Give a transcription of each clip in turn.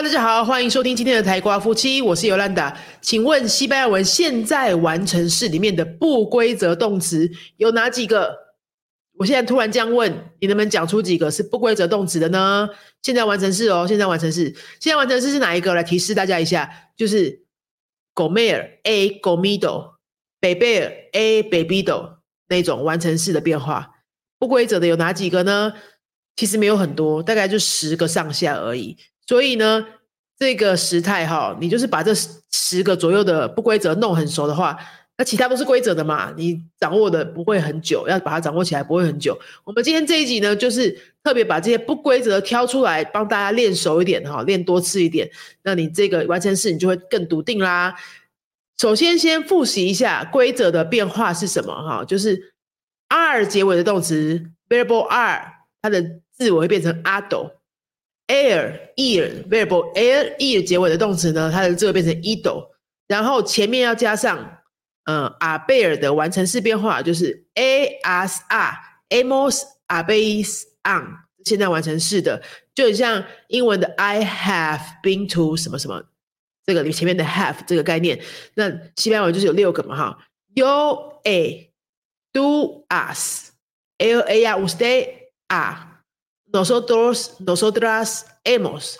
大家好，欢迎收听今天的台瓜夫妻，我是尤兰达。请问西班牙文现在完成式里面的不规则动词有哪几个？我现在突然这样问，你能不能讲出几个是不规则动词的呢？现在完成式哦，现在完成式，现在完成式是哪一个？来提示大家一下，就是 gomer a gomido b a b e r a b a b i d o 那种完成式的变化。不规则的有哪几个呢？其实没有很多，大概就十个上下而已。所以呢，这个时态哈，你就是把这十个左右的不规则弄很熟的话，那其他都是规则的嘛，你掌握的不会很久，要把它掌握起来不会很久。我们今天这一集呢，就是特别把这些不规则挑出来，帮大家练熟一点哈，练多次一点，那你这个完成式你就会更笃定啦。首先先复习一下规则的变化是什么哈，就是 r 结尾的动词 variable r，它的字尾会变成 a d。Air ear variable air ear 结尾的动词呢，它的这个变成 ido，然后前面要加上嗯 a bear 的完成式变化，就是 a as a amos are base on，现在完成式的，就很像英文的 I have been to 什么什么，这个你前面的 have 这个概念，那西班牙文就是有六个嘛哈，you a do us l a 呀 usted a Nosotros, nosotras hemos.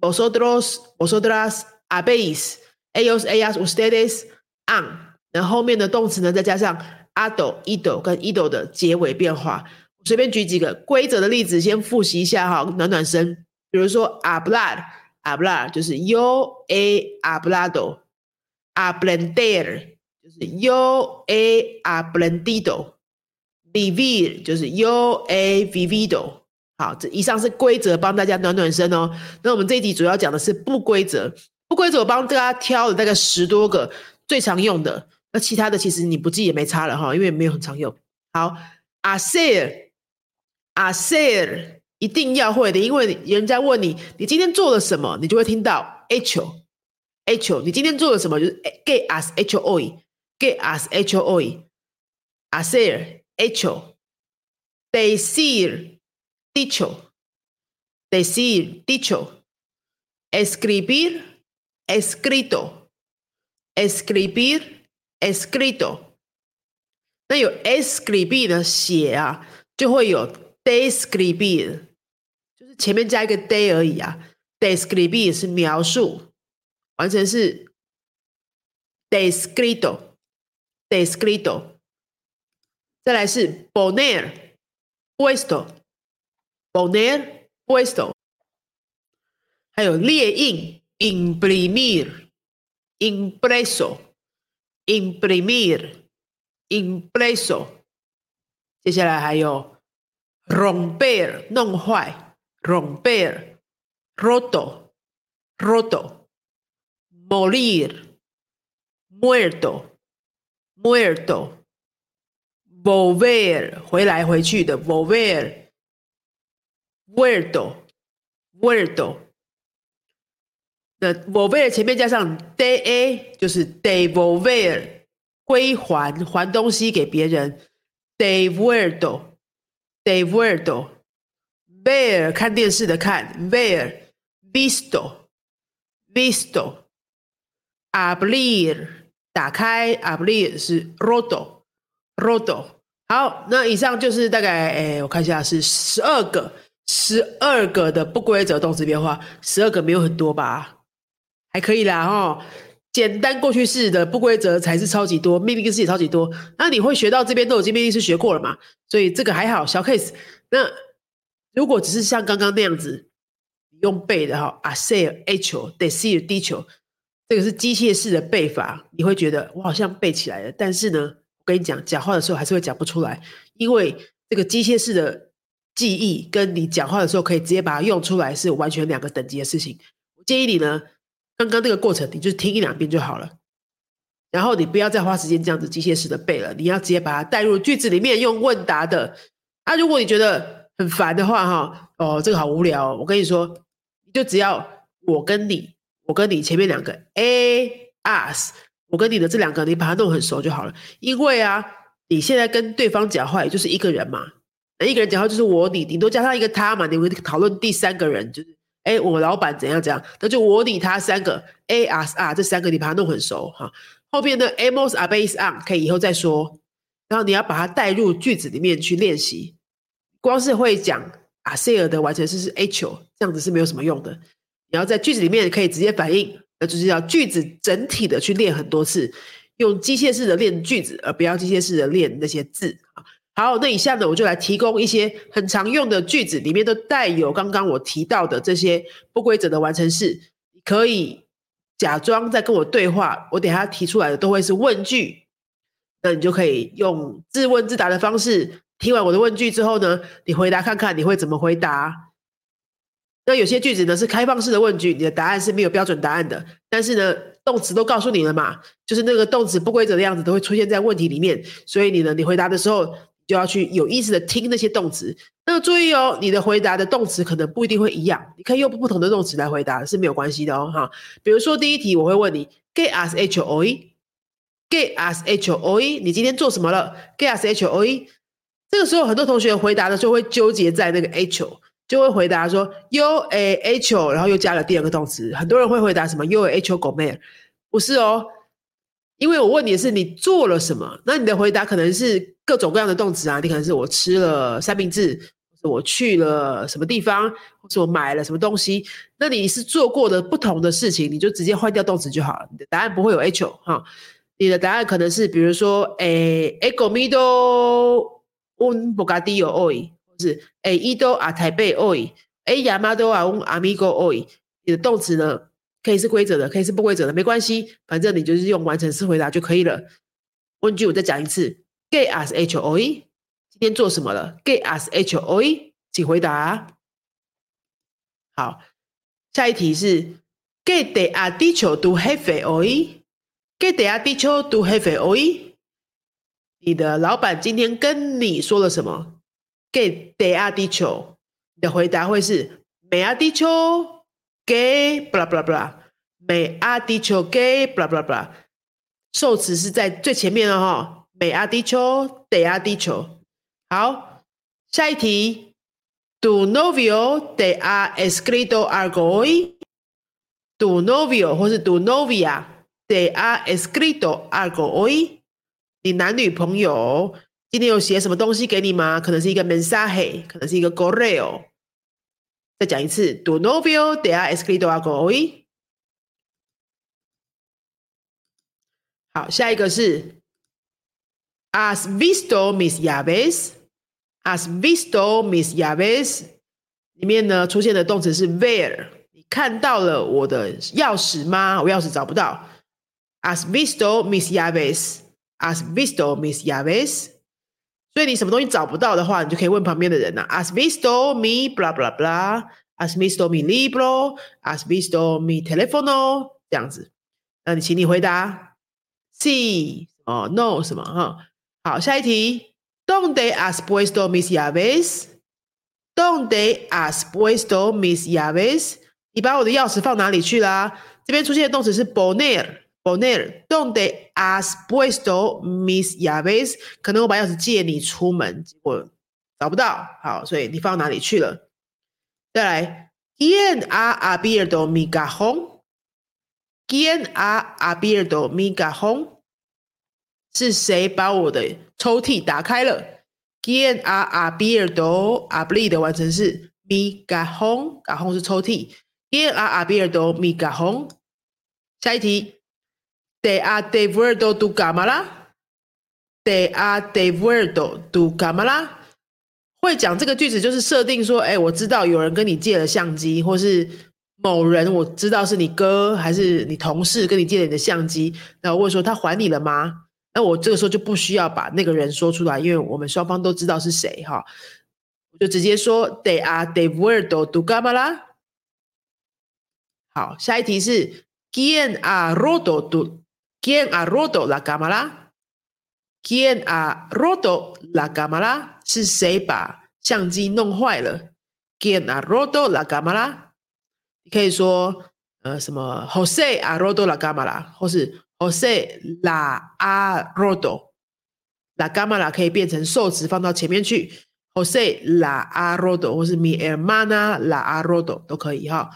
Vosotros, vosotras habéis. Ellos, ellas, ustedes han。然后后面的动词呢，再加上 ado、ido 跟 ido 的结尾变化。随便举几个规则的例子，先复习一下哈，暖暖身。比如说 hablar，hablar 就是 yo he hablado。aprender 就是 yo he aprendido。vivir 就是 yo he vivido。 好，这以上是规则，帮大家暖暖身哦。那我们这一集主要讲的是不规则，不规则我帮大家挑了大概十多个最常用的，那其他的其实你不记也没差了哈，因为没有很常用。好，hacer，hacer 一定要会的，因为人家问你你今天做了什么，你就会听到 h o h o 你今天做了什么就是 que has hecho hoy，que has hecho hoy，hacer，hecho，decir。dicho, decir, dicho, escribir, escrito, escribir, escrito。那有 escribir 的写啊，就会有 describir，就是前面加一个 de 而已啊。describir 是描述，完成是 descrito，descrito。再来是 poner puesto。 poner puesto，还有列印 imprimir impreso imprimir impreso，接下来还有 romper 弄坏 romper roto roto morir muerto muerto volver 回来回去的 volver。 Vuelto, vuelto。那 volver 前面加上 da，就是 devolver，归还，还东西给别人。devuelto, devuelto。ver 看电视的看，bear visto，visto，abrir 打开，abrir 是 roto, roto。好，那以上就是大概，哎，我看一下是十二个。十二个的不规则动词变化，十二个没有很多吧？还可以啦，哈。简单过去式的不规则才是超级多，命令式也超级多。那你会学到这边都已经命令式学过了嘛？所以这个还好，小 case。那如果只是像刚刚那样子用背的哈 a s a y h o d e c i d i c 这个是机械式的背法，你会觉得我好像背起来了，但是呢，我跟你讲，讲话的时候还是会讲不出来，因为这个机械式的。记忆跟你讲话的时候可以直接把它用出来，是完全两个等级的事情。我建议你呢，刚刚那个过程你就听一两遍就好了，然后你不要再花时间这样子机械式的背了，你要直接把它带入句子里面用问答的。啊，如果你觉得很烦的话，哈，哦，这个好无聊。我跟你说，你就只要我跟你，我跟你前面两个 a us，我跟你的这两个，你把它弄很熟就好了。因为啊，你现在跟对方讲话也就是一个人嘛。那一个人讲话就是我你，顶多加上一个他嘛，你会讨论第三个人，就是哎，我老板怎样怎样，那就我你他三个 A S R 这三个你把它弄很熟哈。后边的 Amos are based on 可以以后再说，然后你要把它带入句子里面去练习。光是会讲 a s e 的完成式是 H，这样子是没有什么用的。你要在句子里面可以直接反应，那就是要句子整体的去练很多次，用机械式的练句子，而不要机械式的练那些字。好，那以下呢，我就来提供一些很常用的句子，里面都带有刚刚我提到的这些不规则的完成式，可以。假装在跟我对话，我等下提出来的都会是问句，那你就可以用自问自答的方式，听完我的问句之后呢，你回答看看你会怎么回答。那有些句子呢是开放式的问句，你的答案是没有标准答案的，但是呢动词都告诉你了嘛，就是那个动词不规则的样子都会出现在问题里面，所以你呢你回答的时候。就要去有意识的听那些动词。那注意哦，你的回答的动词可能不一定会一样，你可以用不同的动词来回答是没有关系的哦。哈，比如说第一题我会问你，Get us H O E，Get us H O E，你今天做什么了？Get us H O E，这个时候很多同学回答的时候会纠结在那个 h o，就会回答说 U A H，o，然后又加了第二个动词。很多人会回答什么 U A H O Go Man，不是哦。因为我问你的是你做了什么，那你的回答可能是各种各样的动词啊，你可能是我吃了三明治，我去了什么地方，或者我买了什么东西，那你是做过的不同的事情，你就直接换掉动词就好了，你的答案不会有 H 哈，你的答案可能是比如说诶，ego mido un bocadillo hoy，或是诶，ido a Taipei hoy，诶，llamado a un amigo hoy，你的动词呢？可以是规则的，可以是不规则的，没关系，反正你就是用完成式回答就可以了。问句我再讲一次，Get us H O E，今天做什么了？Get us H O E，请回答。好，下一题是 Get the a d i t i o to have O E，Get the a d i t i o to have O E，你的老板今天跟你说了什么？Get the a d i t i o 你的回答会是 Me additional。给布拉布拉布拉，美阿迪丘给布拉布拉布拉，受词是在最前面了哈。美阿迪丘，得阿迪丘。好，下一题。Do novio de a escrito algo hoy？Do novio 或是 Do novia de a escrito algo hoy？你男女朋友今天有写什么东西给你吗？可能是一个 mensaje，可能是一个 correo。再讲一次，Do novio de a escrito algo hoy？好，下一个是，As visto mis llaves，As visto mis llaves？里面呢出现的动词是 where？你看到了我的钥匙吗？我钥匙找不到。As visto mis llaves，As visto mis llaves？所以你什么东西找不到的话，你就可以问旁边的人呐。As visto mi blah blah blah，as visto mi libro，as visto mi teléfono？这样子，那你请你回答 C 哦 No 什么哈？好，下一题。Donde has puesto mis llaves？Donde has puesto mis llaves？你把我的钥匙放哪里去啦？这边出现的动词是 poner。Poner donde has puesto mis llaves？可能我把钥匙借你出门，结果找不到。好，所以你放哪里去了？再来，¿Quién ha abierto mi cajón？¿Quién ha abierto mi cajón？是谁把我的抽屉打开了？¿Quién ha abierto？abrir 的完成式 mi cajón，cajón 是抽屉。¿Quién ha abierto mi cajón？下一题。Te ha devuelto tu cámara. Te ha devuelto tu cámara. 会讲这个句子就是设定说，哎，我知道有人跟你借了相机，或是某人我知道是你哥还是你同事跟你借了你的相机，那我问说他还你了吗？那我这个时候就不需要把那个人说出来，因为我们双方都知道是谁哈，我就直接说 They are devuelto tu cámara。好，下一题是 Quién a roto tu ¿Quién ha roto la cámara? ¿Quién ha roto la cámara? 是谁把相机弄坏了？¿Quién ha roto la cámara? 你可以说呃什么 Jose a roto la cámara，或是 Jose la a roto。la cámara 可以变成受词放到前面去 Jose la a roto，或是 mi hermana la a roto 都可以哈。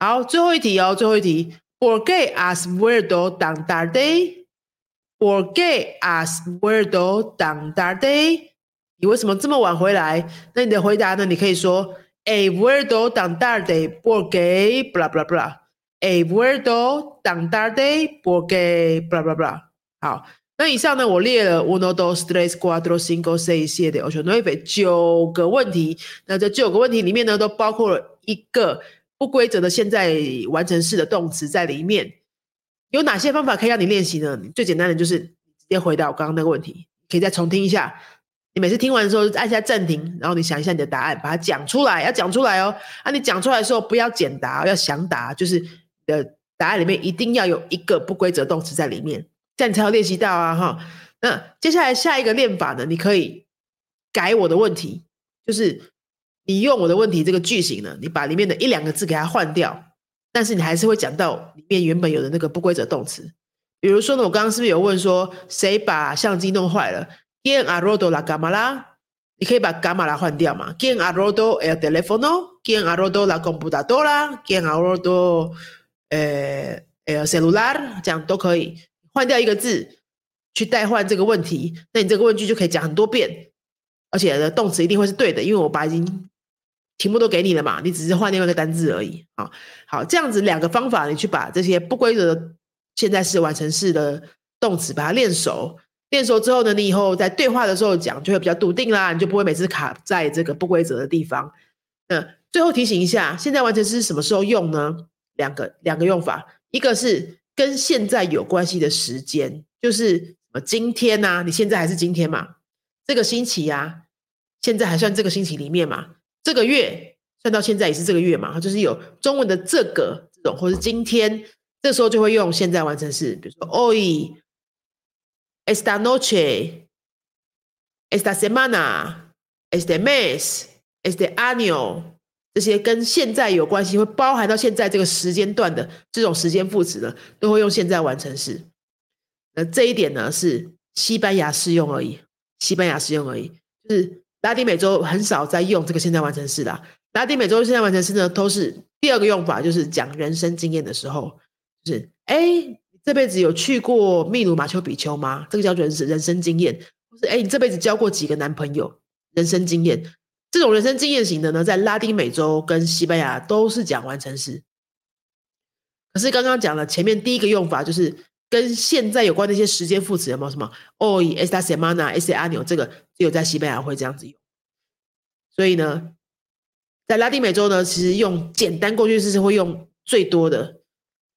好，最后一题哦，最后一题，¿Por qué has vuelto tan tarde？¿Por qué has vuelto tan tarde？你为什么这么晚回来？那你的回答呢？你可以说，He vuelto tan tarde porque bla bla bla。He vuelto tan tarde porque bla bla bla。好。那以上呢，我列了 uno dos tres cuatro cinco seis siete ocho nueve 九个问题。那这九个问题里面呢，都包括了一个不规则的现在完成式的动词在里面。有哪些方法可以让你练习呢？最简单的就是直接回答我刚刚那个问题，可以再重听一下。你每次听完的时候按下暂停，然后你想一下你的答案，把它讲出来，要讲出来哦。啊，你讲出来的时候不要简答，要详答，就是的答案里面一定要有一个不规则动词在里面。这样你才要练习到啊，哈。那接下来下一个练法呢？你可以改我的问题，就是你用我的问题这个句型呢，你把里面的一两个字给它换掉，但是你还是会讲到里面原本有的那个不规则动词。比如说呢，我刚刚是不是有问说谁把相机弄坏了？¿Quién ha roto la cámara？你可以把 cámara 换掉嘛？¿Quién ha roto el teléfono？¿Quién ha roto la computadora？¿Quién ha roto 呃呃 celular？这样都可以。换掉一个字去代换这个问题，那你这个问句就可以讲很多遍，而且呢动词一定会是对的，因为我把已经题目都给你了嘛，你只是换另外一个单字而已。啊，好，这样子两个方法，你去把这些不规则的现在式、完成式的动词把它练熟，练熟之后呢，你以后在对话的时候讲就会比较笃定啦，你就不会每次卡在这个不规则的地方。那最后提醒一下，现在完成式什么时候用呢？两个两个用法，一个是。跟现在有关系的时间，就是什么今天呐？你现在还是今天嘛？这个星期呀，现在还算这个星期里面嘛？这个月算到现在也是这个月嘛？就是有中文的这个这种，或是今天，这时候就会用现在完成式，比如说 hoy, esta noche, esta semana, este mes, este año。这些跟现在有关系，会包含到现在这个时间段的这种时间副词呢，都会用现在完成式。那这一点呢，是西班牙适用而已，西班牙适用而已。就是拉丁美洲很少在用这个现在完成式的。拉丁美洲现在完成式呢，都是第二个用法，就是讲人生经验的时候，就是哎，这辈子有去过秘鲁马丘比丘吗？这个叫人人生经验。或是哎，你这辈子交过几个男朋友？人生经验。这种人生经验型的呢，在拉丁美洲跟西班牙都是讲完成式。可是刚刚讲了前面第一个用法，就是跟现在有关的一些时间副词，有没有什么？Hoy esta semana este año，这个只有在西班牙会这样子用。所以呢，在拉丁美洲呢，其实用简单过去式是会用最多的。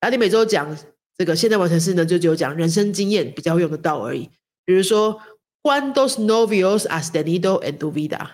拉丁美洲讲这个现在完成式呢，就只有讲人生经验比较会用得到而已。比如说，¿Cuántos novios has tenido en tu vida？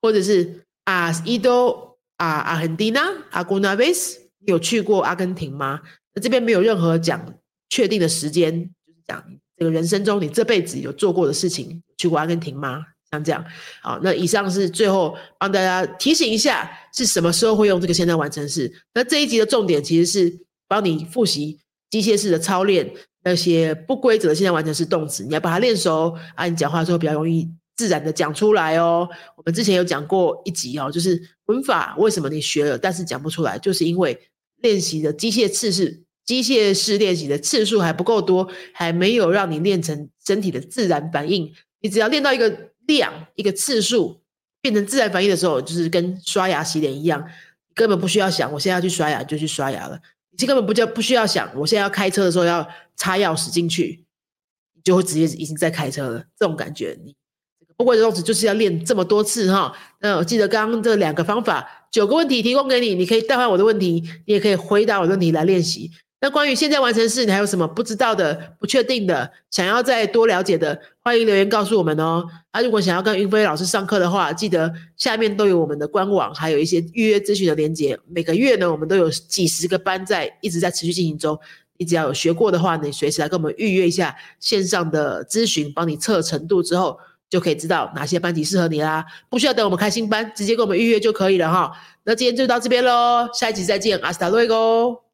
或者是 Has ido a Argentina alguna vez？有去过阿根廷吗？那这边没有任何讲确定的时间，就是讲这个人生中你这辈子有做过的事情，去过阿根廷吗？像这样，好，那以上是最后帮大家提醒一下，是什么时候会用这个现在完成式？那这一集的重点其实是帮你复习机械式的操练，那些不规则的现在完成式动词，你要把它练熟啊，你讲话的时候比较容易。自然的讲出来哦。我们之前有讲过一集哦，就是文法为什么你学了但是讲不出来，就是因为练习的机械次数、机械式练习的次数还不够多，还没有让你练成身体的自然反应。你只要练到一个量、一个次数，变成自然反应的时候，就是跟刷牙洗脸一样，根本不需要想，我现在要去刷牙就去刷牙了。你根本不叫不需要想，我现在要开车的时候要插钥匙进去，你就会直接已经在开车了。这种感觉你。不过的动词就是要练这么多次哈。那我记得刚刚这两个方法，九个问题提供给你，你可以代换我的问题，你也可以回答我的问题来练习。那关于现在完成式，你还有什么不知道的、不确定的，想要再多了解的，欢迎留言告诉我们哦。啊，如果想要跟云飞老师上课的话，记得下面都有我们的官网，还有一些预约咨询的连接。每个月呢，我们都有几十个班在一直在持续进行中。你只要有学过的话，你随时来跟我们预约一下线上的咨询，帮你测程度之后。就可以知道哪些班级适合你啦，不需要等我们开新班，直接跟我们预约就可以了哈。那今天就到这边喽，下一集再见，阿斯达瑞哥。